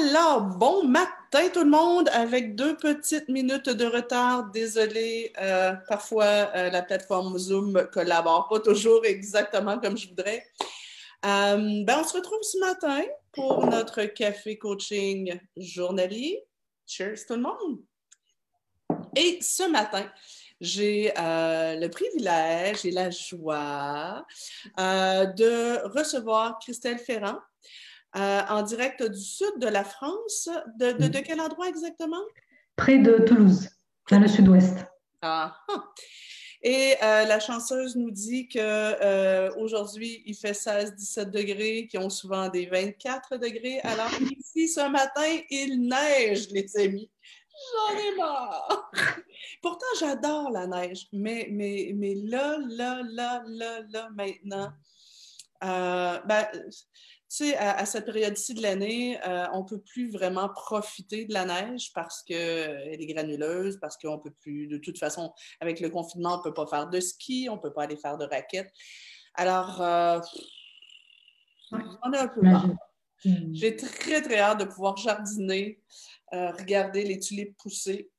Alors, bon matin tout le monde, avec deux petites minutes de retard. Désolé, euh, parfois euh, la plateforme Zoom collabore pas toujours exactement comme je voudrais. Euh, ben, on se retrouve ce matin pour notre café coaching journalier. Cheers tout le monde! Et ce matin, j'ai le privilège et la joie de recevoir Christelle Ferrand, euh, en direct du sud de la France. De, de, quel endroit exactement? Près de Toulouse, dans le sud-ouest. Ah, ah. Et euh, la chanceuse nous dit qu'aujourd'hui, euh, il fait 16-17 degrés, qui ont souvent des 24 degrés. Alors ici, ce matin, il neige, les amis. J'en ai marre. Pourtant, j'adore la neige, mais, mais, mais là, là, là, là, là, maintenant, ben, tu sais, à, cette période-ci de l'année, euh, on ne peut plus vraiment profiter de la neige parce qu'elle est granuleuse, parce qu'on ne peut plus, de toute façon, avec le confinement, on ne peut pas faire de ski, on ne peut pas aller faire de raquettes. Alors, euh, on est un peu marre. Hmm. J'ai très, très hâte de pouvoir jardiner, euh, regarder les tulipes pousser.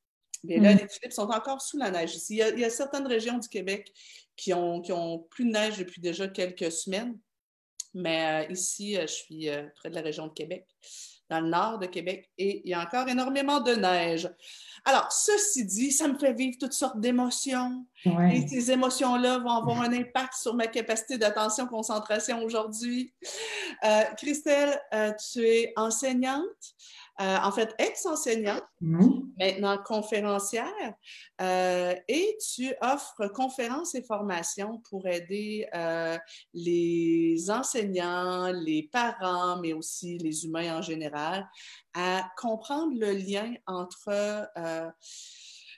Mais là, hmm. les tulipes sont encore sous la neige. Il y, a, il y a certaines régions du Québec qui ont, qui ont plus de neige depuis déjà quelques semaines. Mais euh, ici, euh, je suis euh, près de la région de Québec, dans le nord de Québec, et il y a encore énormément de neige. Alors, ceci dit, ça me fait vivre toutes sortes d'émotions. Et ces émotions-là vont avoir un impact sur ma capacité d'attention, concentration aujourd'hui. Christelle, tu es enseignante. Euh, en fait, ex-enseignante, mm-hmm. Maintenant conférencière, euh, et tu offres conférences et formations pour aider euh, les enseignants, les parents, mais aussi les humains en général, à comprendre le lien entre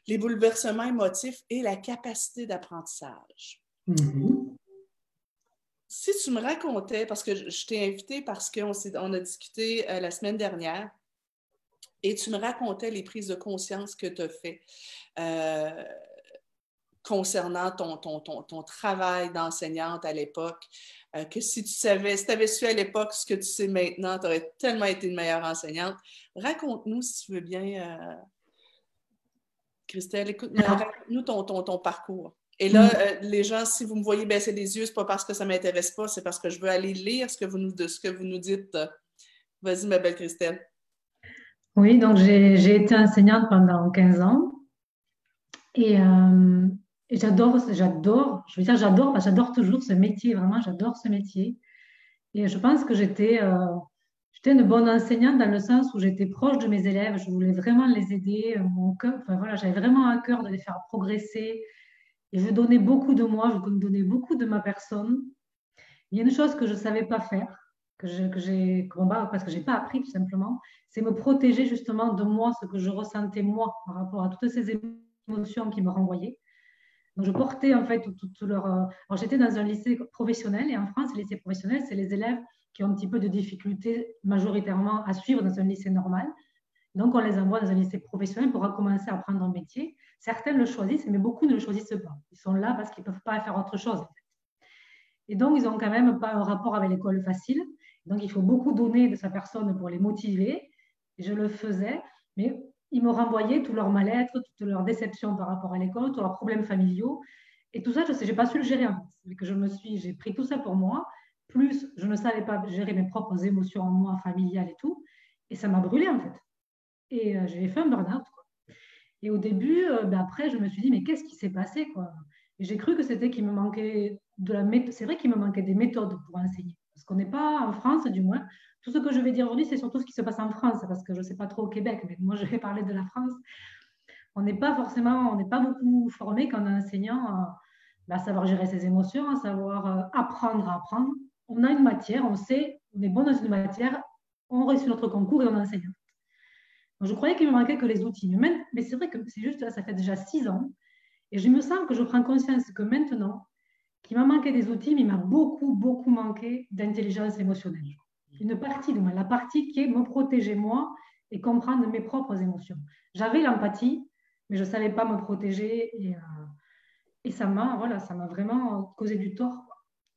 les bouleversements émotifs et la capacité d'apprentissage. Mm-hmm. Si tu me racontais, parce que je t'ai invité parce qu'on on a discuté la semaine dernière, et tu me racontais les prises de conscience que tu as fait euh, concernant ton, ton, ton, travail d'enseignante à l'époque, euh, que si tu savais, si tu avais su à l'époque ce que tu sais maintenant, tu aurais tellement été une meilleure enseignante. Raconte-nous, si tu veux bien, euh, Christelle, écoute, raconte-nous ton, ton, parcours. Et là, mm. les gens, si vous me voyez baisser les yeux, ce n'est pas parce que ça ne m'intéresse pas, c'est parce que je veux aller lire ce que vous nous, de ce que vous nous dites. Vas-y, ma belle Christelle. Oui, donc j'ai été enseignante pendant 15 ans euh, et, j'adore, j'adore, je veux dire j'adore, j'adore toujours ce métier, vraiment j'adore ce métier. Et je pense que j'étais euh, j'étais une bonne enseignante dans le sens où j'étais proche de mes élèves, je voulais vraiment les aider, mon cœur, enfin voilà, j'avais vraiment un cœur de les faire progresser et je donnais beaucoup de moi, je donnais beaucoup de ma personne. Il y a une chose que je ne savais pas faire, que j'ai parce que j'ai pas appris tout simplement, c'est me protéger justement de moi, ce que je ressentais moi par rapport à toutes ces émotions qui me renvoyaient. Donc je portais en fait toute leur. Euh, j'étais dans un lycée professionnel et en France, le lycée professionnel, c'est les élèves qui ont un petit peu de difficultés majoritairement à suivre dans un lycée normal. Donc on les envoie dans un lycée professionnel pour recommencer à apprendre un métier. Certains le choisissent, mais beaucoup ne le choisissent pas. Ils sont là parce qu'ils ne peuvent pas faire autre chose. Et donc, ils n'ont quand même pas un rapport avec l'école facile. Donc, il faut beaucoup donner de sa personne pour les motiver. Je le faisais, mais ils me renvoyaient tout leur mal-être, toute leur déception par rapport à l'école, tous leurs problèmes familiaux. Et tout ça, je n'ai pas su le gérer. Que je me suis, j'ai pris tout ça pour moi. Plus, je ne savais pas gérer mes propres émotions en moi, familiales et tout. Et ça m'a brûlé en fait. Et euh, j'ai fait un burn-out. Et au début, euh, ben après, je me suis dit, mais qu'est-ce qui s'est passé quoi? J'ai cru que c'était qu'il me manquait de la méthode. C'est vrai qu'il me manquait des méthodes pour enseigner. Parce qu'on n'est pas en France, du moins. Tout ce que je vais dire aujourd'hui, c'est surtout ce qui se passe en France, parce que je ne sais pas trop au Québec, mais moi, je vais parler de la France. On n'est pas forcément, on n'est pas beaucoup formé quand on est enseignant à, bah, savoir gérer ses émotions, à savoir euh, apprendre à apprendre. On a une matière, on sait, on est bon dans une matière, on réussit notre concours et on enseigne. Donc, je croyais qu'il me manquait que les outils. Mais, mais c'est vrai que c'est juste, ça fait déjà six ans, et je me sens que je prends conscience que maintenant, qui m'a manqué des outils, mais il m'a beaucoup, beaucoup manqué d'intelligence émotionnelle. Une partie de moi, la partie qui est me protéger moi et comprendre mes propres émotions. J'avais l'empathie, mais je ne savais pas me protéger et, euh, et ça m'a voilà, ça m'a vraiment causé du tort.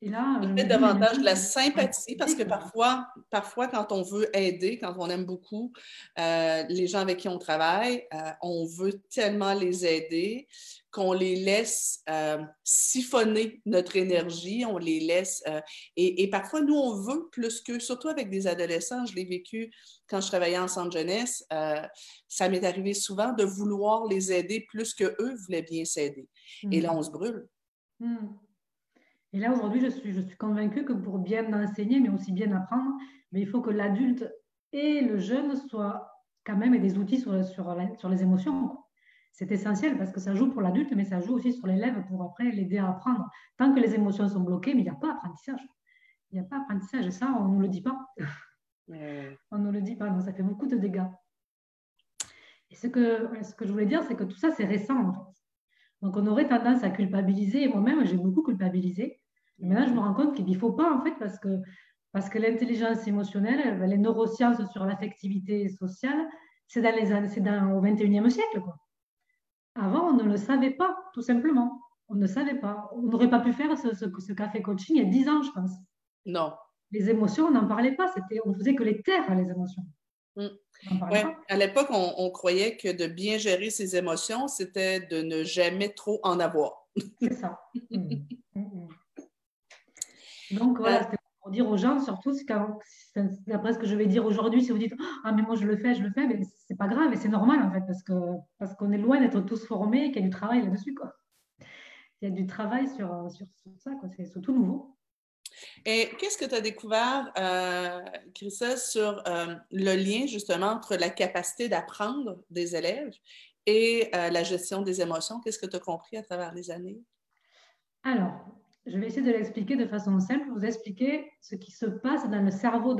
Et là, je davantage de la sympathie parce que parfois, parfois, quand on veut aider, quand on aime beaucoup euh, les gens avec qui on travaille, euh, on veut tellement les aider qu'on les laisse euh, siphonner notre énergie, on les laisse. Et, et, parfois, nous, on veut plus qu'eux, surtout avec des adolescents. Je l'ai vécu quand je travaillais en centre jeunesse. ça m'est arrivé souvent de vouloir les aider plus qu'eux voulaient bien s'aider. Et là, mmh. on se brûle. Mmh. Et là, aujourd'hui, je suis, je suis convaincue que pour bien enseigner, mais aussi bien apprendre, mais il faut que l'adulte et le jeune soient quand même des outils sur, sur, sur les émotions. C'est essentiel parce que ça joue pour l'adulte, mais ça joue aussi sur l'élève pour après l'aider à apprendre. Tant que les émotions sont bloquées, mais il n'y a pas apprentissage. Il n'y a pas apprentissage. Et ça, on ne nous le dit pas. on ne nous le dit pas. Donc, ça fait beaucoup de dégâts. Et ce que, ce que je voulais dire, c'est que tout ça, c'est récent, en fait. Donc, on aurait tendance à culpabiliser. Et moi-même, j'ai beaucoup culpabilisé. Et maintenant, je me rends compte qu'il ne faut pas, en fait, parce que, parce que l'intelligence émotionnelle, les neurosciences sur l'affectivité sociale, c'est dans les c'est dans, au 21e siècle. Quoi. Avant, on ne le savait pas, tout simplement. On ne savait pas. On n'aurait pas pu faire ce, ce, café coaching il y a 10 ans, je pense. Non. Les émotions, on n'en parlait pas. C'était, on faisait que les taire, les émotions. Mm. Ouais. À l'époque, on, croyait que de bien gérer ses émotions, c'était de ne jamais trop en avoir. C'est ça. Mm. Mm, Donc voilà, c'était pour dire aux gens, surtout, d'après ce que je vais dire aujourd'hui, si vous dites Ah, mais moi je le fais, je le fais, mais c'est pas grave et c'est normal en fait, parce qu'on parce qu'on est loin d'être tous formés et qu'il y a du travail là-dessus. Quoi. Il y a du travail sur, sur, sur ça, quoi. c'est surtout nouveau. Et qu'est-ce que tu as découvert, euh, sur euh, le lien justement entre la capacité d'apprendre des élèves et euh, la gestion des émotions? Qu'est-ce que tu as compris à travers les années? Alors, je vais essayer de l'expliquer de façon simple, vous expliquer ce qui se passe dans le cerveau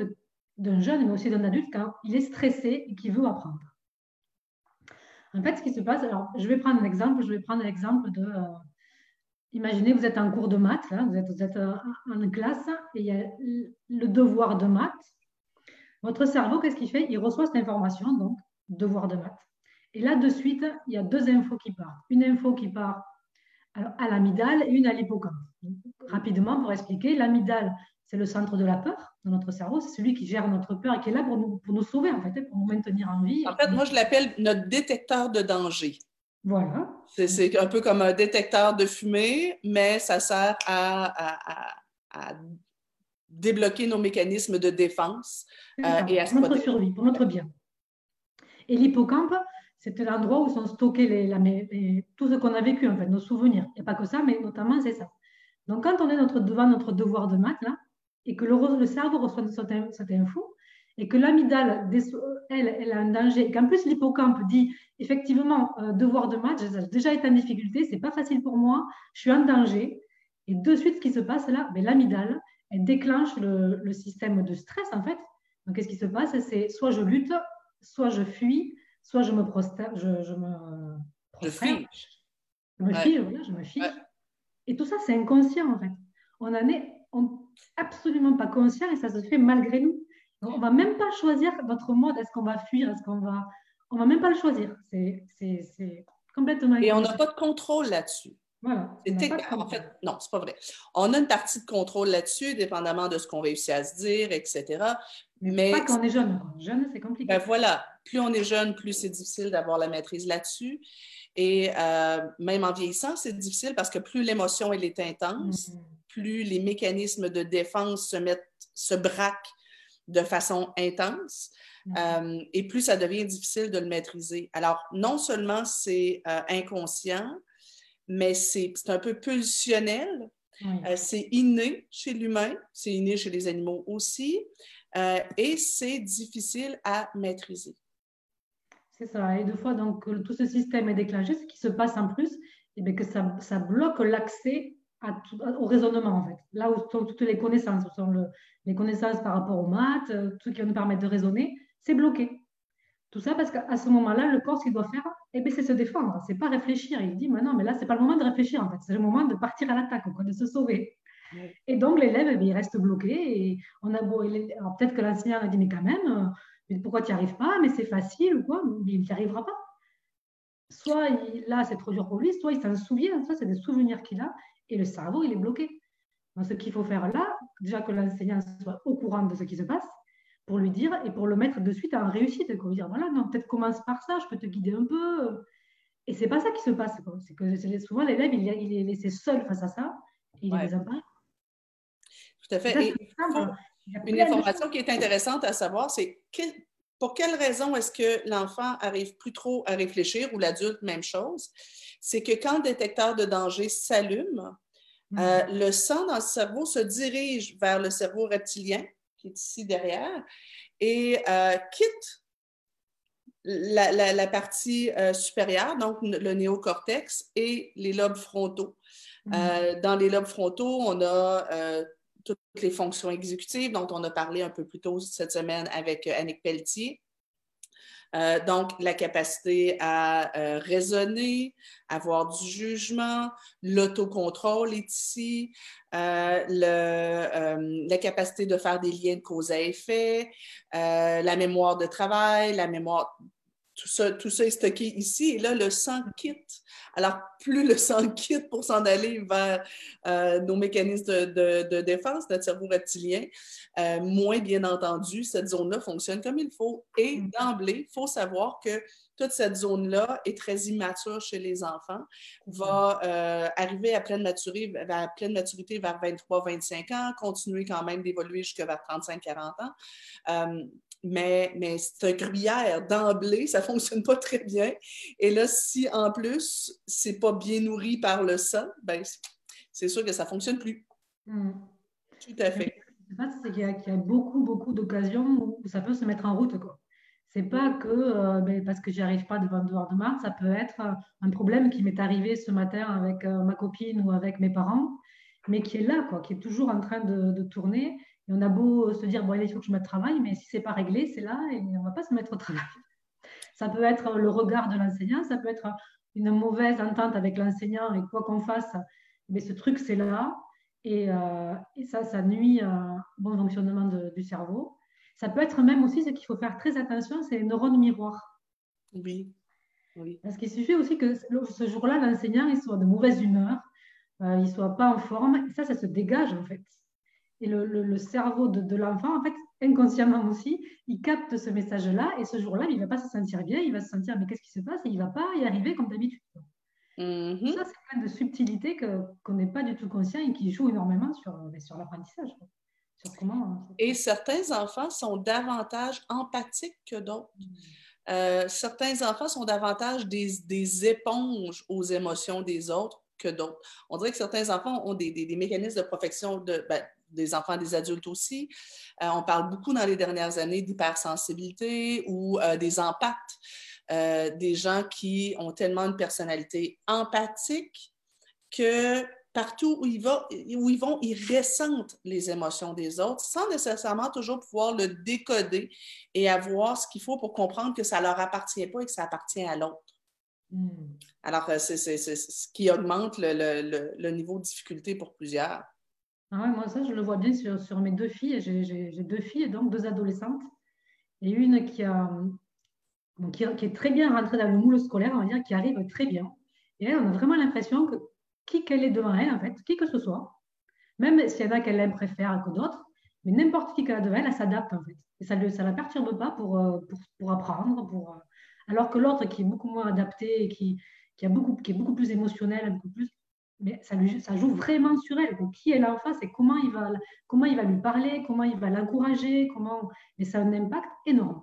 d'un jeune, mais aussi d'un adulte, quand il est stressé et qu'il veut apprendre. En fait, ce qui se passe, alors je vais prendre un exemple, je vais prendre l'exemple de, Imaginez, vous êtes en cours de maths, vous êtes, euh, en classe et il y a le devoir de maths. Votre cerveau, qu'est-ce qu'il fait? Il reçoit cette information, donc devoir de maths. Et là, de suite, il y a deux infos qui partent. Une info qui part à l'amygdale et une à l'hippocampe. Rapidement, pour expliquer, l'amygdale, c'est le centre de la peur dans notre cerveau. C'est celui qui gère notre peur et qui est là pour nous, pour nous sauver, en fait, pour nous maintenir en vie. En fait, moi, je l'appelle notre détecteur de danger. Voilà. C'est un peu comme un détecteur de fumée, mais ça sert à, débloquer nos mécanismes de défense euh, et à pour notre survie, pour notre bien. Et l'hippocampe, c'est l'endroit où sont stockés les, tout ce qu'on a vécu, en fait, nos souvenirs. Il n'y a pas que ça, mais notamment c'est ça. Donc, quand on est notre, devant notre devoir de maths, là, et que le, le cerveau reçoit cette, cette info, et que l'amygdale, elle, elle a un danger, et qu'en plus l'hippocampe dit effectivement, euh, devoir de maths, j'ai déjà été en difficulté, c'est pas facile pour moi, je suis en danger. Et de suite, ce qui se passe là, ben, l'amygdale, elle déclenche le, système de stress en fait. Donc, qu'est-ce qui se passe? C'est soit je lutte, soit je fuis, soit je me prostère, je, me Je fuis. Je me fiche, voilà, je me fiche. Et tout ça, c'est inconscient en fait. On en est absolument pas conscient et ça se fait malgré nous. On ne va même pas choisir notre mode. Est-ce qu'on va fuir? Est-ce qu'on va. On ne va même pas le choisir. C'est complètement. Et on n'a pas de contrôle là-dessus. Voilà. En fait, non, c'est pas vrai. On a une partie de contrôle là-dessus, dépendamment de ce qu'on réussit à se dire, etc. Mais, pas quand on est jeune. Jeune, c'est compliqué. Ben voilà. Plus on est jeune, plus c'est difficile d'avoir la maîtrise là-dessus. Et euh, même en vieillissant, c'est difficile parce que plus l'émotion elle est intense, mm-hmm. plus les mécanismes de défense se mettent, se braquent de façon intense mm. euh, et plus ça devient difficile de le maîtriser. Alors, non seulement c'est euh, inconscient, mais c'est un peu pulsionnel, euh, c'est inné chez l'humain, c'est inné chez les animaux aussi, et c'est difficile à maîtriser. C'est ça. Et deux fois, donc, tout ce système est déclenché. Ce qui se passe en plus, et eh que ça, ça bloque l'accès au raisonnement, en fait. Là où sont toutes les connaissances, où sont les connaissances par rapport aux maths, euh, tout ce qui va nous permettre de raisonner, c'est bloqué. Tout ça parce qu'à ce moment-là, le corps, ce qu'il doit faire, eh ben, c'est se défendre, c'est pas réfléchir. Il dit, mais non, mais là, c'est pas le moment de réfléchir, en fait, c'est le moment de partir à l'attaque, de se sauver. Et donc, l'élève, eh ben, il reste bloqué. Et on a beau, peut-être que l'enseignant a dit, mais quand même, euh, pourquoi tu n'y arrives pas? Mais c'est facile ou quoi? Mais il n'y arrivera pas. Soit là, c'est trop dur pour lui, soit il s'en souvient, ça, c'est des souvenirs qu'il a, et le cerveau, il est bloqué. ce qu'il faut faire là, déjà que l'enseignant soit au courant de ce qui se passe, pour lui dire et pour le mettre de suite en réussite. Pour lui dire, voilà, non, peut-être commence par ça, je peux te guider un peu. Et c'est pas ça qui se passe. C'est que souvent, l'élève, il, il, est laissé seul face à ça et il ouais. les pas. Tout à fait. Et une information qui est intéressante à savoir, c'est pour quelle raison est-ce que l'enfant arrive plus trop à réfléchir ou l'adulte, même chose? C'est que quand le détecteur de danger s'allume, euh, mm. le sang dans le cerveau se dirige vers le cerveau reptilien, qui est ici derrière, et euh, quitte la, partie euh, supérieure, donc le néocortex et les lobes frontaux. Mm. dans les lobes frontaux, on a toutes les fonctions exécutives. Dont on a parlé un peu plus tôt cette semaine avec Annick Pelletier. Euh, donc, la capacité à euh, raisonner, avoir du jugement, l'autocontrôle est ici, euh, la capacité de faire des liens de cause à effet, la mémoire de travail, la mémoire tout ça, tout ça est stocké ici. Et là, le sang quitte. Alors, plus le sang quitte pour s'en aller vers euh, nos mécanismes de, défense, notre cerveau reptilien, euh, moins bien entendu, cette zone-là fonctionne comme il faut. Et mm. d'emblée, il faut savoir que toute cette zone-là est très immature chez les enfants, va euh, arriver à pleine, maturité, à pleine maturité vers 23-25 ans, continuer quand même d'évoluer jusqu'à vers 35-40 ans mais, mais c'est un gruyère d'emblée, ça ne fonctionne pas très bien. Et là, si en plus, ce n'est pas bien nourri par le sang, ben, c'est sûr que ça ne fonctionne plus. Hmm. Tout à fait. C'est qu'il y, y, a beaucoup, beaucoup d'occasions où ça peut se metce en route. Ce n'est pas que euh, ben, parce que j'y arrive pas devant le de mars, ça peut être un problème qui m'est arrivé ce matin avec euh, ma copine ou avec mes parents, mais qui est là, quoi, qui est toujours en train de, de tourner et on a beau se dire, bon, il faut que je me travaille, mais si ce n'est pas réglé, c'est là et on ne va pas se mettre au travail. Ça peut être le regard de l'enseignant, ça peut être une mauvaise entente avec l'enseignant et quoi qu'on fasse, mais ce truc, c'est là. Et, euh, ça, ça nuit au bon fonctionnement du cerveau. Ça peut être même aussi ce qu'il faut faire très attention, c'est les neurones miroirs. Oui. oui. Parce qu'il suffit aussi que ce jour-là, l'enseignant il soit de mauvaise humeur, euh, il ne soit pas en forme. Et ça, ça se dégage en fait. Et le, cerveau de, l'enfant, en fait, inconsciemment aussi, il capte ce message-là et ce jour-là, il ne va pas se sentir bien, il va se sentir, mais qu'est-ce qui se passe? Et il ne va pas y arriver comme d'habitude. Mm-hmm. Ça, c'est plein de subtilités qu'on n'est pas du tout conscient et qui jouent énormément sur, ben, sur l'apprentissage. Comment... Et certains enfants sont davantage empathiques que d'autres. Mm. Euh, certains enfants sont davantage des, des, éponges aux émotions des autres que d'autres. On dirait que certains enfants ont des, des, mécanismes de protection, de, ben, des enfants, des adultes aussi. Euh, on parle beaucoup dans les dernières années d'hypersensibilité ou euh, des empathes, euh, des gens qui ont tellement une personnalité empathique que partout où ils, vont, où ils vont, ils ressentent les émotions des autres sans nécessairement toujours pouvoir le décoder et avoir ce qu'il faut pour comprendre que ça ne leur appartient pas et que ça appartient à l'autre. Hmm. Alors, c'est ce qui augmente le niveau de difficulté pour plusieurs. Ah moi, ça, je le vois bien sur, mes deux filles. J'ai deux filles, donc deux adolescentes. Et une qui, est très bien rentrée dans le moule scolaire, on va dire, qui arrive très bien. Et elle, on a vraiment l'impression que qui qu'elle est devant elle, en fait, qui que ce soit, même s'il y en a qu'elle aime préfère que d'autres, mais n'importe qui qu'elle a devant elle, elle s'adapte, en fait. Et ça ne la perturbe pas pour, euh, pour, pour apprendre. Pour, euh, alors que l'autre, qui est beaucoup moins adapté, et qui, qui, a beaucoup, qui est beaucoup plus émotionnel, beaucoup plus, mais ça, ça, joue vraiment sur elle. Donc, qui est là en face et comment il va, comment il va lui parler, comment il va l'encourager, comment. Mais ça a un impact énorme.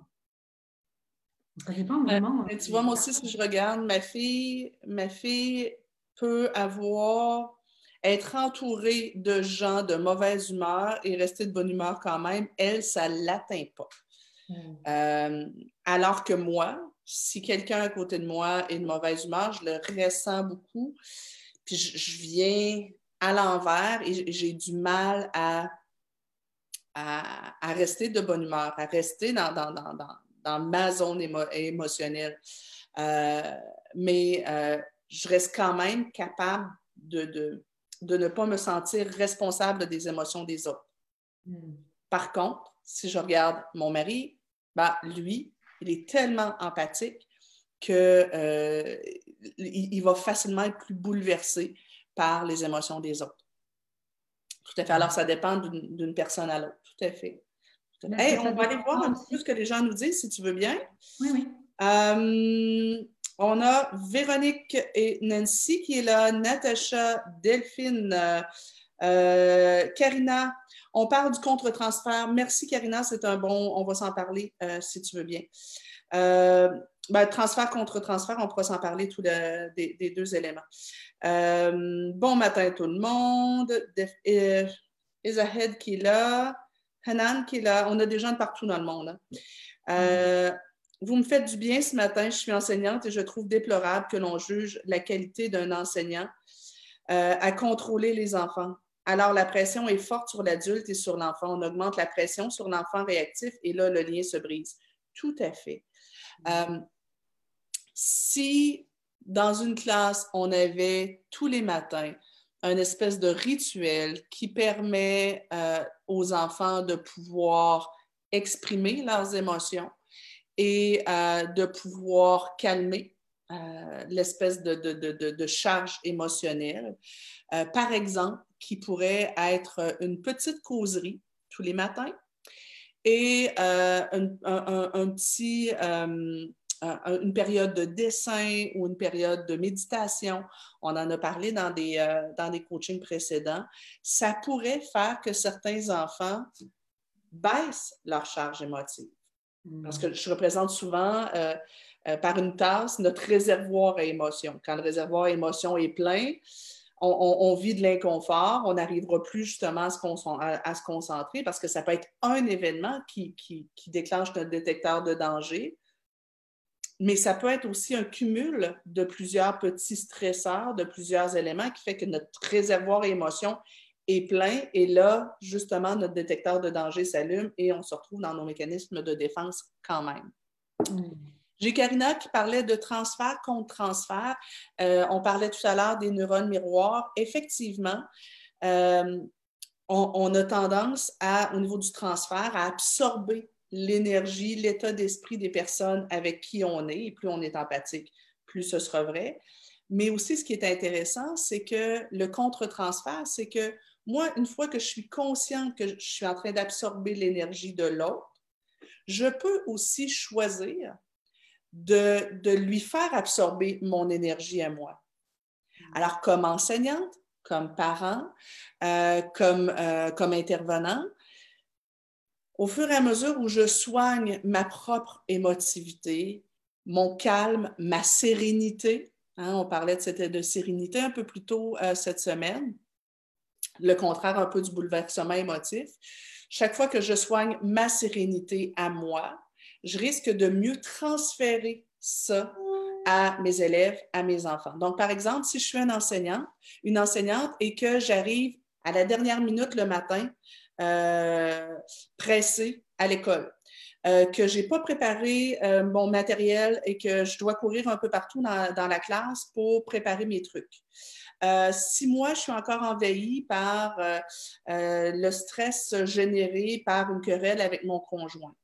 Ça dépend vraiment. Euh, tu vois, moi aussi, si je regarde, ma fille, ma fille peut avoir être entourée de gens de mauvaise humeur et rester de bonne humeur quand même, elle, ça ne l'atteint pas. Hmm. Euh, alors que moi, si quelqu'un à côté de moi est de mauvaise humeur, je le ressens beaucoup. Puis je, viens à l'envers et j'ai du mal à, à, rester de bonne humeur, à rester dans, dans, ma zone émotionnelle. Euh, mais euh, je reste quand même capable de, de, ne pas me sentir responsable des émotions des autres. Hmm. Par contre, si je regarde mon mari, ben, lui, il est tellement empathique qu'il euh, il, va facilement être plus bouleversé par les émotions des autres. Tout à fait. Alors, ça dépend d'une personne à l'autre. Tout à fait. on va aller voir un petit peu ce que les gens nous disent, si tu veux bien. Oui, oui. Euh, on a Véronique et Nancy qui est là, Natacha, Delphine, euh, Karina. On parle du contre-transfert. Merci, Karina, c'est un bon. On va s'en parler euh, si tu veux bien. Ben, transfert contre transfert, on pourra s'en parler tous des, deux éléments. bon matin tout le monde. Isahed qui est là. Hanan qui est là. On a des gens de partout dans le monde. Hein. Vous me faites du bien ce matin, je suis enseignante et je trouve déplorable que l'on juge la qualité d'un enseignant euh, à contrôler les enfants. Alors, la pression est forte sur l'adulte et sur l'enfant. On augmente la pression sur l'enfant réactif et là, le lien se brise. Tout à fait. Euh, si dans une classe, on avait tous les matins un espèce de rituel qui permet euh, aux enfants de pouvoir exprimer leurs émotions, et euh, de pouvoir calmer euh, l'espèce de, charge émotionnelle. Par exemple, qui pourrait être une petite causerie tous les matins et un, petit, une période de dessin ou une période de méditation. On en a parlé dans des, dans des coachings précédents. Ça pourrait faire que certains enfants baissent leur charge émotive. Parce que je représente souvent euh, euh, par une tasse notre réservoir à émotions. Quand le réservoir à émotions est plein, on, vit de l'inconfort, on n'arrivera plus justement à se, concentrer parce que ça peut être un événement qui, déclenche notre détecteur de danger, mais ça peut être aussi un cumul de plusieurs petits stresseurs, de plusieurs éléments qui fait que notre réservoir à émotions est plein. Et là, justement, notre détecteur de danger s'allume et on se retrouve dans nos mécanismes de défense quand même. Hmm. J'ai Karina qui parlait de transfert contre transfert. Euh, on parlait tout à l'heure des neurones miroirs. Effectivement, euh, on, a tendance à, au niveau du transfert, à absorber l'énergie, l'état d'esprit des personnes avec qui on est. Et plus on est empathique, plus ce sera vrai. Mais aussi, ce qui est intéressant, c'est que le contre-transfert, c'est que moi, une fois que je suis consciente que je suis en train d'absorber l'énergie de l'autre, je peux aussi choisir de, lui faire absorber mon énergie à moi. Alors, comme enseignante, comme parent, euh, comme, euh, comme intervenant, au fur et à mesure où je soigne ma propre émotivité, mon calme, ma sérénité, hein, on parlait de, de sérénité un peu plus tôt euh, cette semaine, le contraire un peu du bouleversement émotif. Chaque fois que je soigne ma sérénité à moi, je risque de mieux transférer ça à mes élèves, à mes enfants. Donc, par exemple, si je suis un enseignant, une enseignante et que j'arrive à la dernière minute le matin, pressée à l'école, euh, que je n'ai pas préparé euh, mon matériel et que je dois courir un peu partout dans la classe pour préparer mes trucs. Euh, si moi, je suis encore envahie par euh, euh, le stress généré par une querelle avec mon conjoint,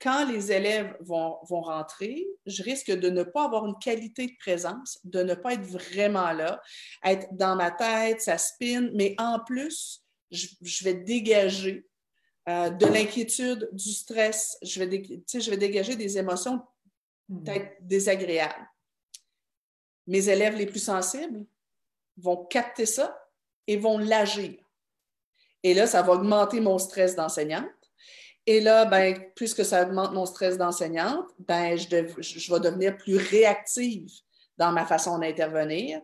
quand les élèves vont, vont, rentrer, je risque de ne pas avoir une qualité de présence, de ne pas être vraiment là, être dans ma tête, ça spin, mais en plus, je, vais dégager de l'inquiétude, du stress, je vais, je vais dégager des émotions mmh. peut-être désagréables. Mes élèves les plus sensibles, vont capter ça et vont l'agir. Et là, ça va augmenter mon stress d'enseignante. Et là, ben, puisque ça augmente mon stress d'enseignante, ben, je, je, vais devenir plus réactive dans ma façon d'intervenir.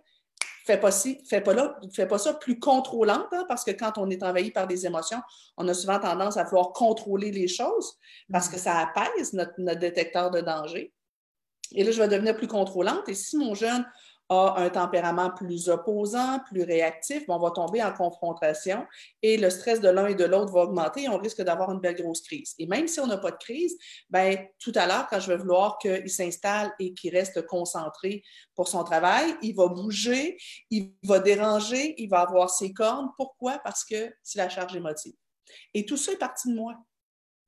Fais pas ci, fais pas là, fais pas ça plus contrôlante, hein, parce que quand on est envahi par des émotions, on a souvent tendance à vouloir contrôler les choses parce que ça apaise notre, notre détecteur de danger. Et là, je vais devenir plus contrôlante. Et si mon jeune a un tempérament plus opposant, plus réactif, on va tomber en confrontation et le stress de l'un et de l'autre va augmenter et on risque d'avoir une belle grosse crise. Et même si on n'a pas de crise, ben, tout à l'heure, quand je vais vouloir qu'il s'installe et qu'il reste concentré pour son travail, il va bouger, il va déranger, il va avoir ses cornes. Pourquoi? Parce que c'est la charge émotive. Et tout ça est parti de moi.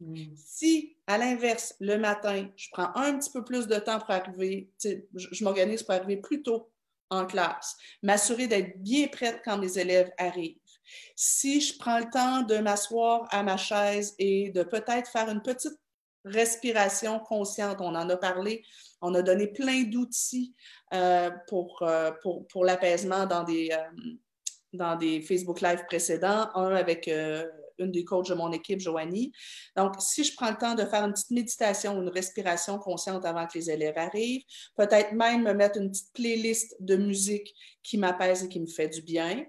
Hmm. Si, à l'inverse, le matin, je prends un petit peu plus de temps pour arriver, je, m'organise pour arriver plus tôt en classe, m'assurer d'être bien prête quand mes élèves arrivent, Si je prends le temps de m'asseoir à ma chaise et de peut-être faire une petite respiration consciente, on en a parlé, on a donné plein d'outils euh, pour, euh, pour, pour l'apaisement dans des, euh, dans des Facebook Live précédents, un avec une des coachs de mon équipe, Joanie. Donc, si je prends le temps de faire une petite méditation, une respiration consciente avant que les élèves arrivent, peut-être même me mettre une petite playlist de musique qui m'apaise et qui me fait du bien,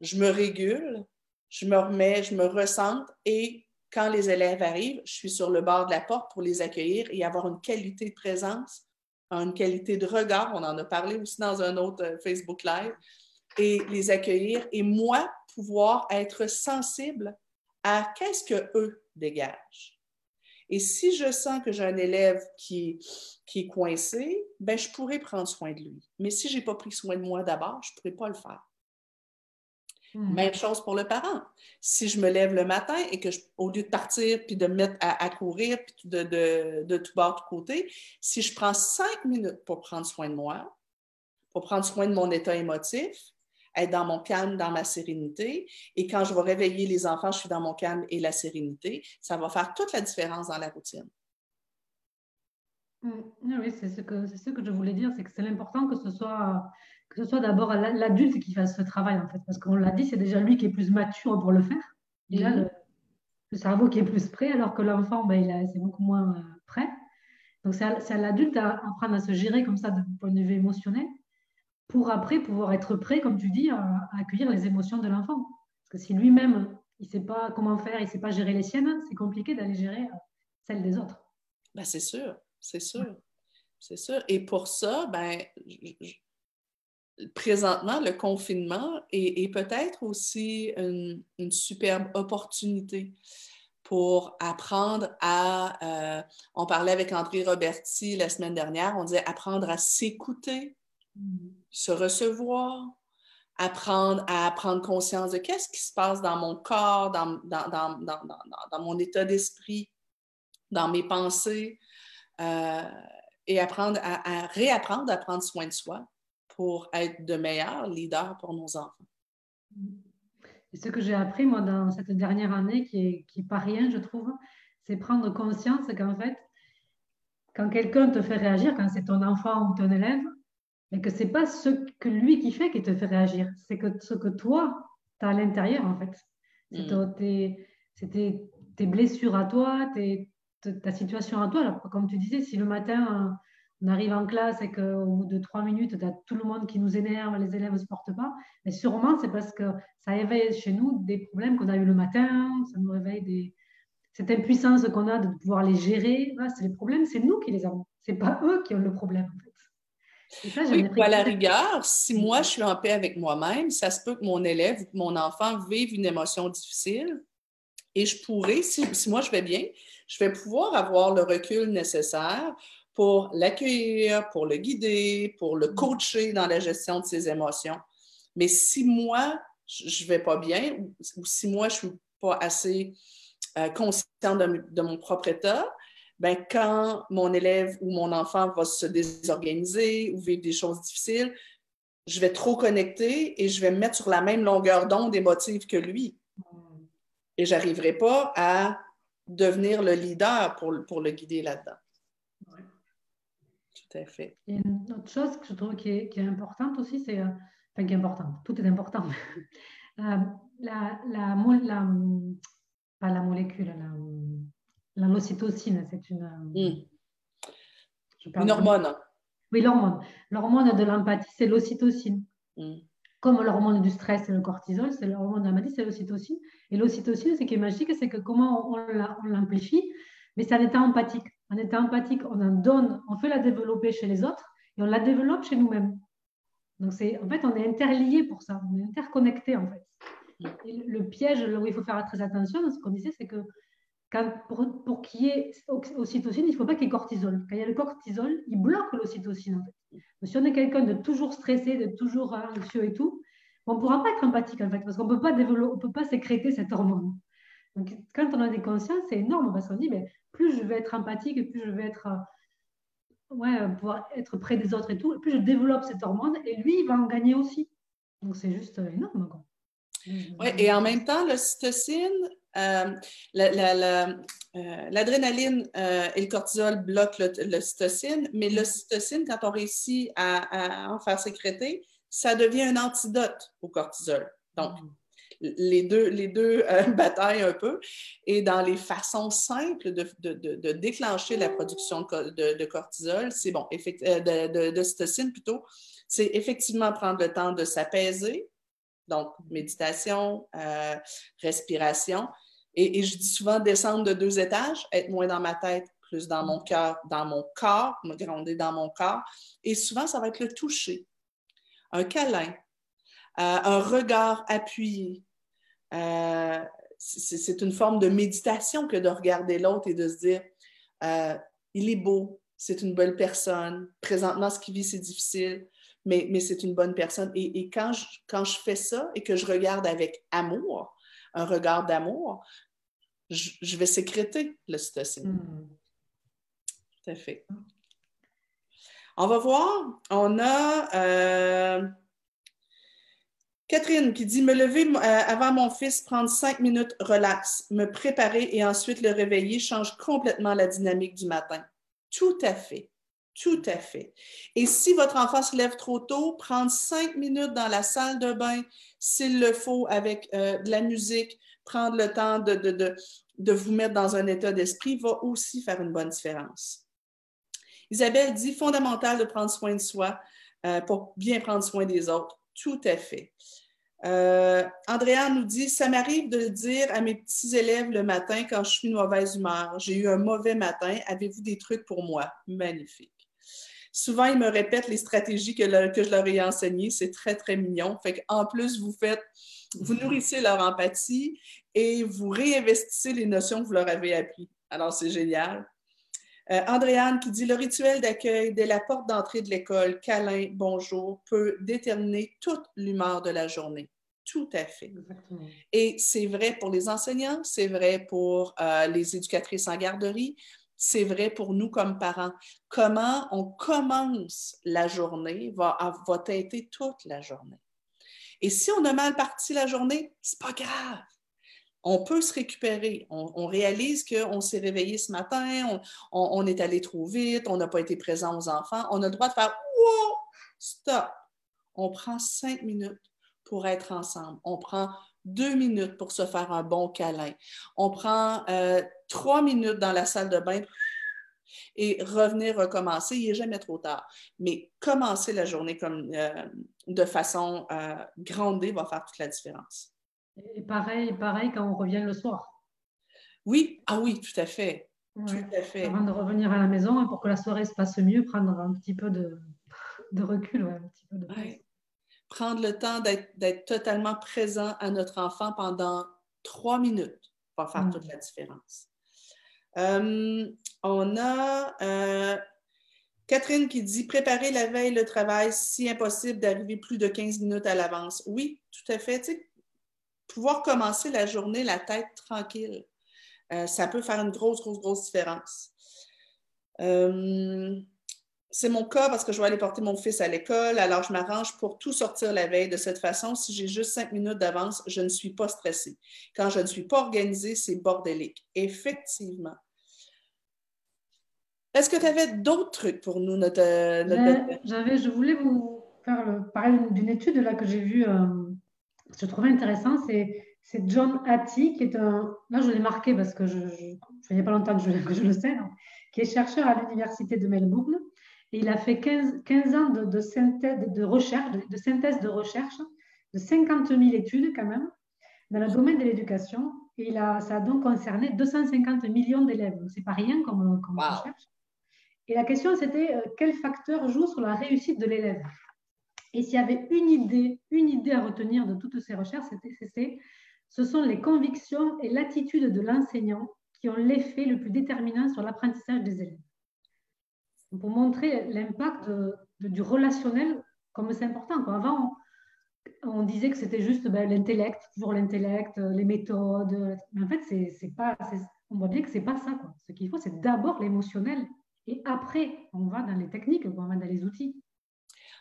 je me régule, je me remets, je me ressente et quand les élèves arrivent, je suis sur le bord de la porte pour les accueillir et avoir une qualité de présence, une qualité de regard. On en a parlé aussi dans un autre euh, Facebook Live. Et les accueillir et moi pouvoir être sensible à qu'est-ce que eux dégagent? Et si je sens que j'ai un élève qui, qui est coincé, ben, je pourrais prendre soin de lui. Mais si je n'ai pas pris soin de moi d'abord, je ne pourrais pas le faire. Hmm. Même chose pour le parent. Si je me lève le matin et que, au lieu de partir puis de me mettre à, courir puis de, de, de, tout bas, tout côté, si je prends cinq minutes pour prendre soin de moi, pour prendre soin de mon état émotif, être dans mon calme, dans ma sérénité, et quand je vais réveiller les enfants, je suis dans mon calme et la sérénité, ça va faire toute la différence dans la routine. Hmm. Oui, c'est ce, que, ce que je voulais dire, c'est que c'est l'important que ce soit que ce soit d'abord l'adulte qui fasse ce travail, en fait. Parce qu'on l'a dit, c'est déjà lui qui est plus mature pour le faire. Il a mhm. le, cerveau qui est plus prêt, alors que l'enfant, ben, c'est beaucoup moins euh, prêt. Donc, c'est à, l'adulte à apprendre à se gérer comme ça, de point de vue émotionnel, pour après pouvoir être prêt, comme tu dis, à, accueillir les émotions de l'enfant. Parce que si lui-même, il ne sait pas comment faire, il ne sait pas gérer les siennes, c'est compliqué d'aller gérer euh, celles des autres. Ben, c'est sûr, c'est sûr. C'est sûr. Et pour ça, ben, présentement, le confinement est, peut-être aussi une, superbe opportunité pour apprendre à... Euh, on parlait avec André Roberti la semaine dernière, on disait apprendre à s'écouter, se recevoir, apprendre à prendre conscience de qu'est-ce qui se passe dans mon corps, dans, dans, mon état d'esprit, dans mes pensées, euh, et apprendre à réapprendre à prendre soin de soi pour être de meilleurs leaders pour nos enfants. Et ce que j'ai appris, moi, dans cette dernière année, qui n'est qui pas rien, je trouve, c'est prendre conscience qu'en fait, quand quelqu'un te fait réagir, quand c'est ton enfant ou ton élève, mais que ce n'est pas ce que lui qui fait qui te fait réagir, c'est que ce que toi, tu as à l'intérieur, en fait. C'est mm. tes, tes, blessures à toi, tes, ta situation à toi. Alors, comme tu disais, si le matin, on arrive en classe et qu'au bout de trois minutes, tu as tout le monde qui nous énerve, les élèves ne se portent pas, mais sûrement c'est parce que ça éveille chez nous des problèmes qu'on a eu le matin, ça nous réveille des... cette impuissance qu'on a de pouvoir les gérer. c'est les problèmes, c'est nous qui les avons, c'est pas eux qui ont le problème. En fait. Ça, oui, à la rigueur, si moi je suis en paix avec moi-même, ça se peut que mon élève ou que mon enfant vive une émotion difficile et je pourrais, si, si moi je vais bien, je vais pouvoir avoir le recul nécessaire pour l'accueillir, pour le guider, pour le coacher dans la gestion de ses émotions. Mais si moi, je ne vais pas bien ou, si moi, je ne suis pas assez euh, conscient de, mon propre état, ben, quand mon élève ou mon enfant va se désorganiser ou vivre des choses difficiles, je vais trop connecter et je vais me mettre sur la même longueur d'onde émotive que lui. Mm. Et je n'arriverai pas à devenir le leader pour, pour le guider là-dedans fait. Et une autre chose que je trouve qui est, importante aussi, c'est, euh, enfin qui est importante, tout est important. Euh, la, la, la, pas la molécule, la, l'ocytocine, c'est une. Hmm. Une hormone. Oui, l'hormone. L'hormone de l'empathie, c'est l'ocytocine. Hmm. Comme l'hormone du stress et le cortisol, c'est l'hormone de l'empathie, c'est l'ocytocine. Et l'ocytocine, ce qui est magique, c'est que comment on, on l'amplifie, mais c'est un état empathique en étant empathique, on en donne, on fait la développer chez les autres et on la développe chez nous-mêmes. Donc, c'est, en fait, on est interliés pour ça, on est interconnectés en fait. le piège là où il faut faire très attention, ce qu'on disait, c'est que quand, pour, qu'il y ait ocytocine, il ne faut pas qu'il y ait cortisol. Quand il y a le cortisol, il bloque l'ocytocine. Si on est quelqu'un de toujours stressé, de toujours anxieux et tout, on ne pourra pas être empathique en fait, parce qu'on ne peut pas sécréter cette hormone. Donc, quand on a des consciences, c'est énorme parce qu'on dit, mais plus je vais être empathique plus je vais être, euh, ouais, pouvoir être près des autres et tout, plus je développe cette hormone et lui, il va en gagner aussi. Donc c'est juste euh, énorme. Oui, et en même temps, l'ocytocine, euh, euh, l'adrénaline euh, et le cortisol bloquent l'ocytocine, mais l'ocytocine, quand on réussit à, en faire sécréter, ça devient un antidote au cortisol. Donc, mm-hmm les deux, les deux euh, bataillent un peu. Et dans les façons simples de, déclencher la production de, cortisol, c'est bon, de, de, cytocine plutôt, c'est effectivement prendre le temps de s'apaiser, donc méditation, euh, respiration. Et, je dis souvent descendre de deux étages, être moins dans ma tête, plus dans mon cœur, dans mon corps, me gronder dans mon corps. Et souvent, ça va être le toucher, un câlin, un regard appuyé, euh, c'est une forme de méditation que de regarder l'autre et de se dire, euh, il est beau, c'est une belle personne, présentement ce qu'il vit, c'est difficile, mais, c'est une bonne personne. Et, quand je fais ça et que je regarde avec amour, un regard d'amour, je, vais sécréter l'ocytocine. Hmm. Tout à fait. On va voir, on a... Euh, Catherine qui dit Me lever euh, avant mon fils, prendre cinq minutes, relax, me préparer et ensuite le réveiller change complètement la dynamique du matin. Tout à fait. Tout à fait. Et si votre enfant se lève trop tôt, prendre cinq minutes dans la salle de bain, s'il le faut, avec euh, de la musique, prendre le temps de, de, vous mettre dans un état d'esprit va aussi faire une bonne différence. Isabelle dit fondamental de prendre soin de soi euh, pour bien prendre soin des autres. Tout à fait. Euh, Andrea nous dit Ça m'arrive de dire à mes petits élèves le matin quand je suis de mauvaise humeur J'ai eu un mauvais matin, avez-vous des trucs pour moi? Magnifique. Souvent, ils me répètent les stratégies que, je leur ai enseignées. C'est très, très mignon. Fait en plus, vous faites, vous nourrissez leur empathie et vous réinvestissez les notions que vous leur avez apprises. Alors, c'est génial. Euh, Andréane qui dit le rituel d'accueil dès la porte d'entrée de l'école, câlin, bonjour, peut déterminer toute l'humeur de la journée. Tout à fait. Et c'est vrai pour les enseignants, c'est vrai pour euh, les éducatrices en garderie, c'est vrai pour nous comme parents. Comment on commence la journée va, va teinter toute la journée. Et si on a mal parti la journée, c'est pas grave on peut se récupérer. On, réalise qu'on s'est réveillé ce matin, on, est allé trop vite, on n'a pas été présent aux enfants. On a le droit de faire Wow, stop. On prend cinq minutes pour être ensemble. On prend deux minutes pour se faire un bon câlin. On prend euh, trois minutes dans la salle de bain et revenir recommencer. Il n'est jamais trop tard. Mais commencer la journée comme, euh, de façon euh, grandée va faire toute la différence. Et pareil, pareil quand on revient le soir. Oui, ah oui, tout à fait. Tout à fait. Avant de revenir à la maison, pour que la soirée se passe mieux, prendre un petit peu de, de recul, un petit peu de Prendre le temps d'être totalement présent à notre enfant pendant trois minutes va faire toute la différence. Euh, on a euh, Catherine qui dit préparer la veille le travail si impossible d'arriver plus de 15 minutes à l'avance. Oui, tout à fait. Pouvoir commencer la journée la tête tranquille. Euh, ça peut faire une grosse, grosse, grosse différence. C'est mon cas parce que je vais aller porter mon fils à l'école, alors je m'arrange pour tout sortir la veille de cette façon. Si j'ai juste cinq minutes d'avance, je ne suis pas stressée. Quand je ne suis pas organisée, c'est bordélique. Effectivement. Est-ce que tu avais d'autres trucs pour nous, notre, ben, J'avais, je voulais vous faire parler d'une étude là que j'ai vue euh, je trouvais intéressant, c'est, John Hattie, qui est un. Là, je l'ai marqué parce que je, il n'y a pas longtemps que je, le sais, qui est chercheur à l'Université de Melbourne. Et il a fait 15, 15 ans de, synthèse, de, recherche, de, synthèse de recherche, de 50 000 études quand même, dans le domaine de l'éducation. Et il a, ça a donc concerné 250 millions d'élèves. Ce n'est pas rien comme, comme recherche. Et la question, c'était euh, quel facteur joue sur la réussite de l'élève? Et s'il y avait une idée, une idée à retenir de toutes ces recherches, c'était ce sont les convictions et l'attitude de l'enseignant qui ont l'effet le plus déterminant sur l'apprentissage des élèves. Pour montrer l'impact du relationnel, comme c'est important. Avant, on, disait que c'était juste ben, l'intellect, toujours l'intellect, les méthodes. Mais en fait, c'est pas, on voit bien que ce n'est pas ça. Ce qu'il faut, c'est d'abord l'émotionnel. Et après, on va dans les techniques, on va dans les outils.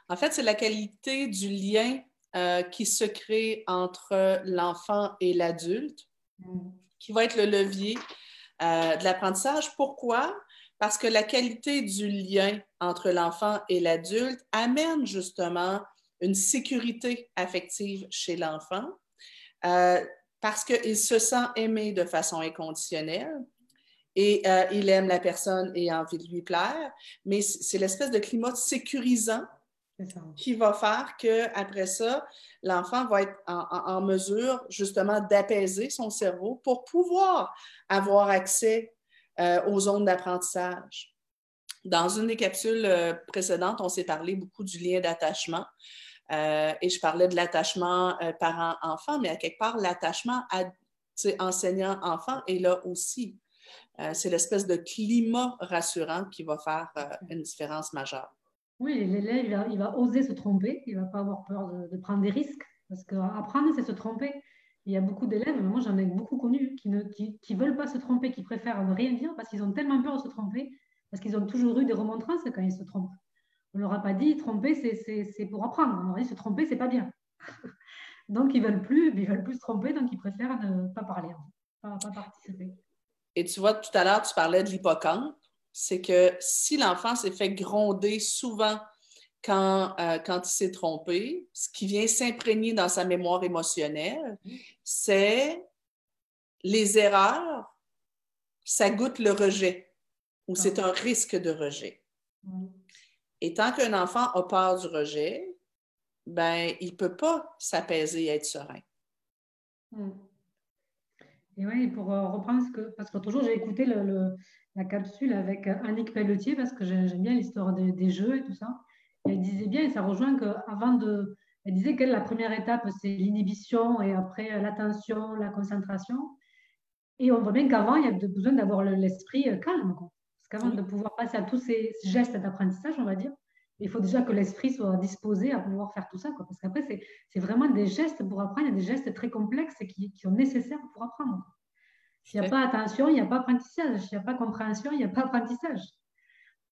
En fait, c'est la qualité du lien euh, qui se crée entre l'enfant et l'adulte, mm. qui va être le levier euh, de l'apprentissage. Pourquoi? Parce que la qualité du lien entre l'enfant et l'adulte amène justement une sécurité affective chez l'enfant euh, parce qu'il se sent aimé de façon inconditionnelle et euh, il aime la personne et a envie de lui plaire, mais c'est l'espèce de climat sécurisant qui va faire qu'après ça, l'enfant va être en, mesure justement d'apaiser son cerveau pour pouvoir avoir accès euh, aux zones d'apprentissage. Dans une des capsules euh, précédentes, on s'est parlé beaucoup du lien d'attachement. et je parlais de l'attachement parent-enfant, mais à quelque part, l'attachement enseignant-enfant est là aussi. Euh, c'est l'espèce de climat rassurant qui va faire euh, une différence majeure. Oui, l'élève, il, va, oser se tromper, il ne va pas avoir peur de, prendre des risques, parce qu'apprendre, c'est se tromper. Il y a beaucoup d'élèves, moi j'en ai beaucoup connus, qui ne qui, veulent pas se tromper, qui préfèrent ne rien dire parce qu'ils ont tellement peur de se tromper, parce qu'ils ont toujours eu des remontrances quand ils se trompent. On ne leur a pas dit tromper, c'est pour apprendre. On leur a dit se tromper, c'est pas bien. donc ils veulent plus, ils veulent plus se tromper, donc ils préfèrent ne pas parler, pas, pas participer. Et tu vois, tout à l'heure, tu parlais de l'hippocampe. C'est que si l'enfant s'est fait gronder souvent quand, euh, quand il s'est trompé, ce qui vient s'imprégner dans sa mémoire émotionnelle, c'est les erreurs, ça goûte le rejet ou c'est un risque de rejet. Et tant qu'un enfant a peur du rejet, ben, il ne peut pas s'apaiser et être serein. Et oui, pour euh, reprendre ce que. Parce que toujours, j'ai écouté le, la capsule avec euh, Annick Pelletier parce que j'aime bien l'histoire des, jeux et tout ça. Elle disait bien, et ça rejoint qu'avant de. Elle disait que la première étape, c'est l'inhibition et après euh, l'attention, la concentration. Et on voit bien qu'avant, il y a besoin d'avoir l'esprit calme. Parce qu'avant de pouvoir passer à tous ces gestes d'apprentissage, on va dire, il faut déjà que l'esprit soit disposé à pouvoir faire tout ça. Quoi. Parce qu'après, c'est vraiment des gestes pour apprendre. Il y a des gestes très complexes qui, qui sont nécessaires pour apprendre. S'il n'y a pas attention, il n'y a pas apprentissage. S'il n'y a pas compréhension, il n'y a pas apprentissage.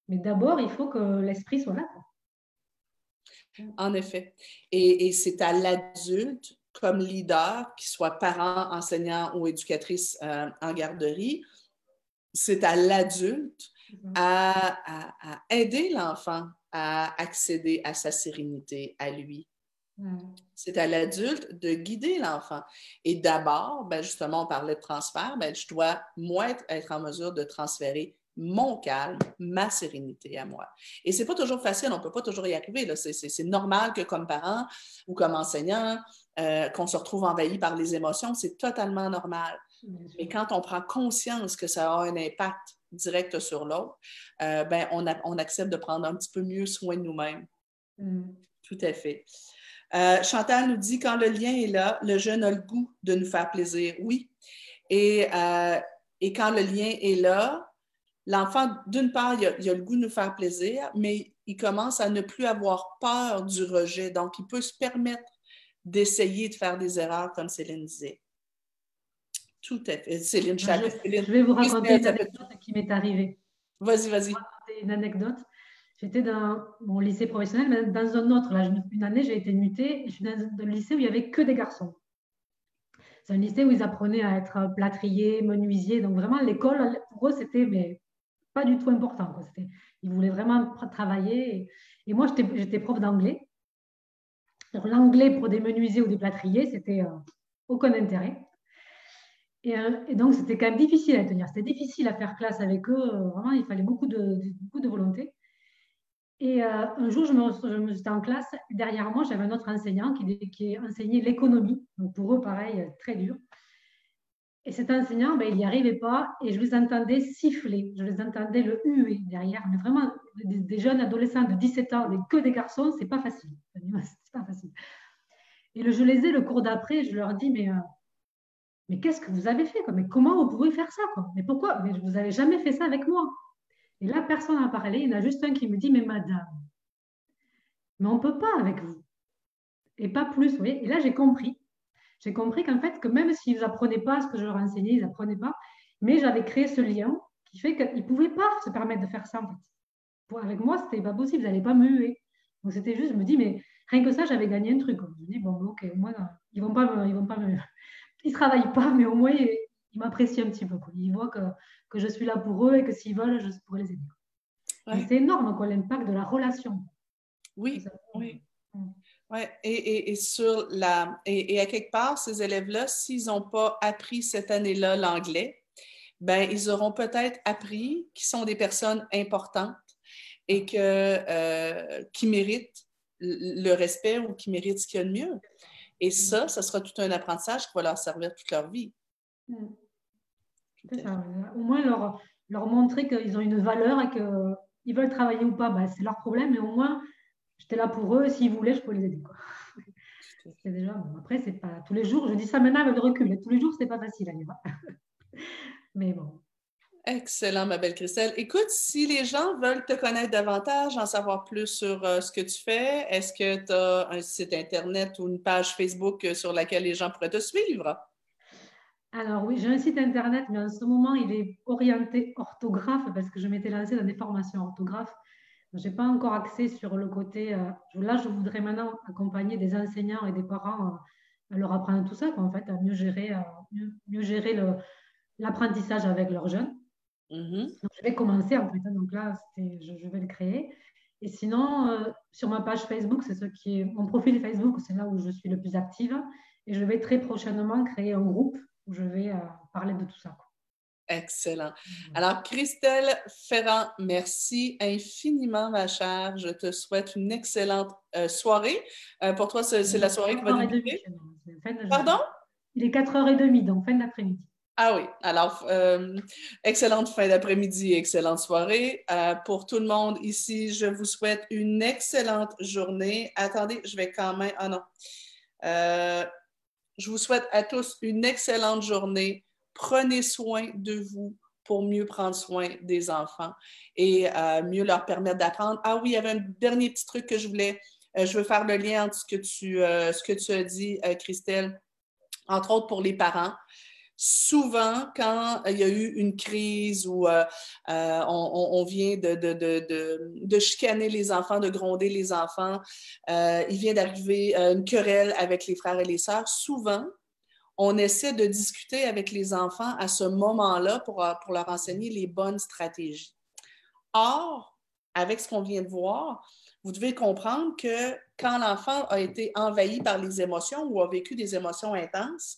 Mais d'abord, il faut que l'esprit soit là. En effet. Et, et c'est à l'adulte, comme leader, qu'il soit parent, enseignant ou éducatrice euh, en garderie, c'est à l'adulte mm-hmm. à, à, aider l'enfant à accéder à sa sérénité, à lui. Hmm. C'est à l'adulte de guider l'enfant. Et d'abord, ben justement, on parlait de transfert, ben je dois, moi, être en mesure de transférer mon calme, ma sérénité à moi. Et c'est pas toujours facile, on peut pas toujours y arriver. C'est normal que comme parent ou comme enseignant, euh, qu'on se retrouve envahi par les émotions, c'est totalement normal. Mais quand on prend conscience que ça a un impact direct sur l'autre, euh, ben, on, on, accepte de prendre un petit peu mieux soin de nous-mêmes. Mm. Tout à fait. Euh, Chantal nous dit quand le lien est là, le jeune a le goût de nous faire plaisir. Oui. Et, euh, et quand le lien est là, l'enfant, d'une part, il a, il a, le goût de nous faire plaisir, mais il commence à ne plus avoir peur du rejet. Donc, il peut se permettre d'essayer de faire des erreurs, comme Céline disait. Tout à fait. Céline je, je vais vous raconter une anecdote qui m'est arrivée. Vas-y, vas-y. Une anecdote. J'étais dans mon lycée professionnel, mais dans un autre. Là, une année, j'ai été mutée. Je suis dans un lycée où il n'y avait que des garçons. C'est un lycée où ils apprenaient à être plâtriers, menuisiers. Donc, vraiment, l'école, pour eux, c'était mais, pas du tout important. Ils voulaient vraiment travailler. Et, moi, j'étais prof d'anglais. L'anglais pour des menuisiers ou des plâtriers, c'était euh, aucun intérêt. Euh, et, donc, c'était quand même difficile à tenir. C'était difficile à faire classe avec eux. Vraiment, il fallait beaucoup de, beaucoup de volonté. Et euh, un jour, je me, je me, en classe. Derrière moi, j'avais un autre enseignant qui, qui enseignait l'économie. Donc, pour eux, pareil, très dur. Et cet enseignant, ben, il n'y arrivait pas et je les entendais siffler. Je les entendais le huer derrière. Mais vraiment, des, jeunes adolescents de 17 ans, mais que des garçons, c'est pas pas facile. Et je les ai le cours d'après, je leur dis, mais mais qu'est-ce que vous avez fait Mais comment vous pouvez faire ça Mais pourquoi? Mais vous n'avez jamais fait ça avec moi. Et là, personne n'a parlé. Il y en a juste un qui me dit, mais madame, mais on ne peut pas avec vous. Et pas plus, vous Et là, j'ai compris. J'ai compris qu'en fait, que même s'ils n'apprenaient pas ce que je leur enseignais, ils n'apprenaient pas, mais j'avais créé ce lien qui fait qu'ils ne pouvaient pas se permettre de faire ça, en fait. Pour, avec moi, ce n'était pas possible, ils n'allaient pas me huer. Donc, c'était juste, je me dis, mais rien que ça, j'avais gagné un truc. Je me dis, bon, ok, au moins, ils vont pas ils vont pas me, ils travaillent pas, mais au moins, ils, m'apprécient un petit peu. Ils voient que, que, je suis là pour eux et que s'ils veulent, je pourrais les aider. C'est énorme, quoi, l'impact de la relation. Oui, oui. Ouais, et, et, sur la et, à quelque part, ces élèves-là, s'ils n'ont pas appris cette année-là l'anglais, ben ils auront peut-être appris qu'ils sont des personnes importantes et que euh, qui méritent le respect ou qui méritent ce qu'il y a de mieux. Et mm. ça, ça sera tout un apprentissage qui va leur servir toute leur vie. Mm. Au moins leur, leur montrer qu'ils ont une valeur et qu'ils veulent travailler ou pas, ben, c'est leur problème, mais au moins j'étais là pour eux. S'ils voulaient, je pouvais les aider. C'est déjà bon. Après, c'est pas tous les jours. Je dis ça maintenant avec le recul. Mais tous les jours, c'est pas facile à vivre. mais bon. Excellent, ma belle Christelle. Écoute, si les gens veulent te connaître davantage, en savoir plus sur euh, ce que tu fais, est-ce que tu as un site Internet ou une page Facebook euh, sur laquelle les gens pourraient te suivre? Alors oui, j'ai un site Internet, mais en ce moment, il est orienté orthographe parce que je m'étais lancée dans des formations orthographe. Je n'ai pas encore accès sur le côté. Euh, là, je voudrais maintenant accompagner des enseignants et des parents à leur apprendre tout ça, en fait, à mieux gérer, mieux, gérer l'apprentissage avec leurs jeunes. Mm-hmm. Donc, je vais commencer en fait. Hein. Donc là, je, je, vais le créer. Et sinon, euh, sur ma page Facebook, c'est ce qui est mon profil Facebook, c'est là où je suis le plus active. Et je vais très prochainement créer un groupe où je vais euh, parler de tout ça. Excellent. Alors, Christelle Ferrand, merci infiniment, ma chère. Je te souhaite une excellente euh, soirée. Euh, pour toi, c'est la soirée qui va débuter. Pardon? Il est 4h30, donc fin d'après-midi. Ah oui, alors, euh, excellente fin d'après-midi, excellente soirée. pour tout le monde ici, je vous souhaite une excellente journée. Attendez, je vais quand même... Ah non. je vous souhaite à tous une excellente journée prenez soin de vous pour mieux prendre soin des enfants et euh, mieux leur permettre d'apprendre. Ah oui, il y avait un dernier petit truc que je voulais, euh, je veux faire le lien entre ce que tu, euh, as dit, Christelle, entre autres pour les parents. Souvent, quand il y a eu une crise où on, vient de, de, de, chicaner les enfants, de gronder les enfants, il vient d'arriver une querelle avec les frères et les sœurs, souvent, on essaie de discuter avec les enfants à ce moment-là pour, euh, pour leur enseigner les bonnes stratégies. Or, avec ce qu'on vient de voir, vous devez comprendre que quand l'enfant a été envahi par les émotions ou a vécu des émotions intenses,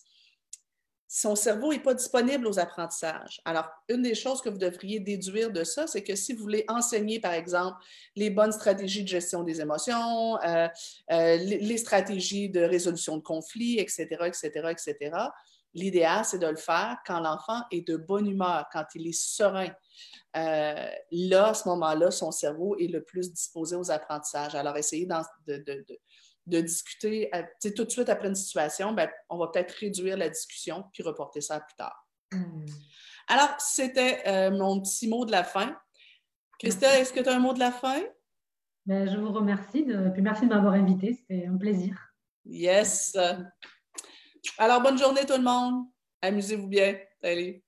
son cerveau n'est pas disponible aux apprentissages. Alors, une des choses que vous devriez déduire de ça, c'est que si vous voulez enseigner, par exemple, les bonnes stratégies de gestion des émotions, euh, euh, les stratégies de résolution de conflits, etc., etc., etc., l'idéal, c'est de le faire quand l'enfant est de bonne humeur, quand il est serein. Euh, là, à ce moment-là, son cerveau est le plus disposé aux apprentissages. Alors, essayez de, discuter tout de suite après une situation, ben, on va peut-être réduire la discussion puis reporter ça plus tard. Hmm. Alors, c'était euh, mon petit mot de la fin. Christelle, est-ce que tu as un mot de la fin? Ben, je vous remercie. De... Puis merci de m'avoir invité. C'était un plaisir. Yes. Alors, bonne journée tout le monde. Amusez-vous bien. Salut.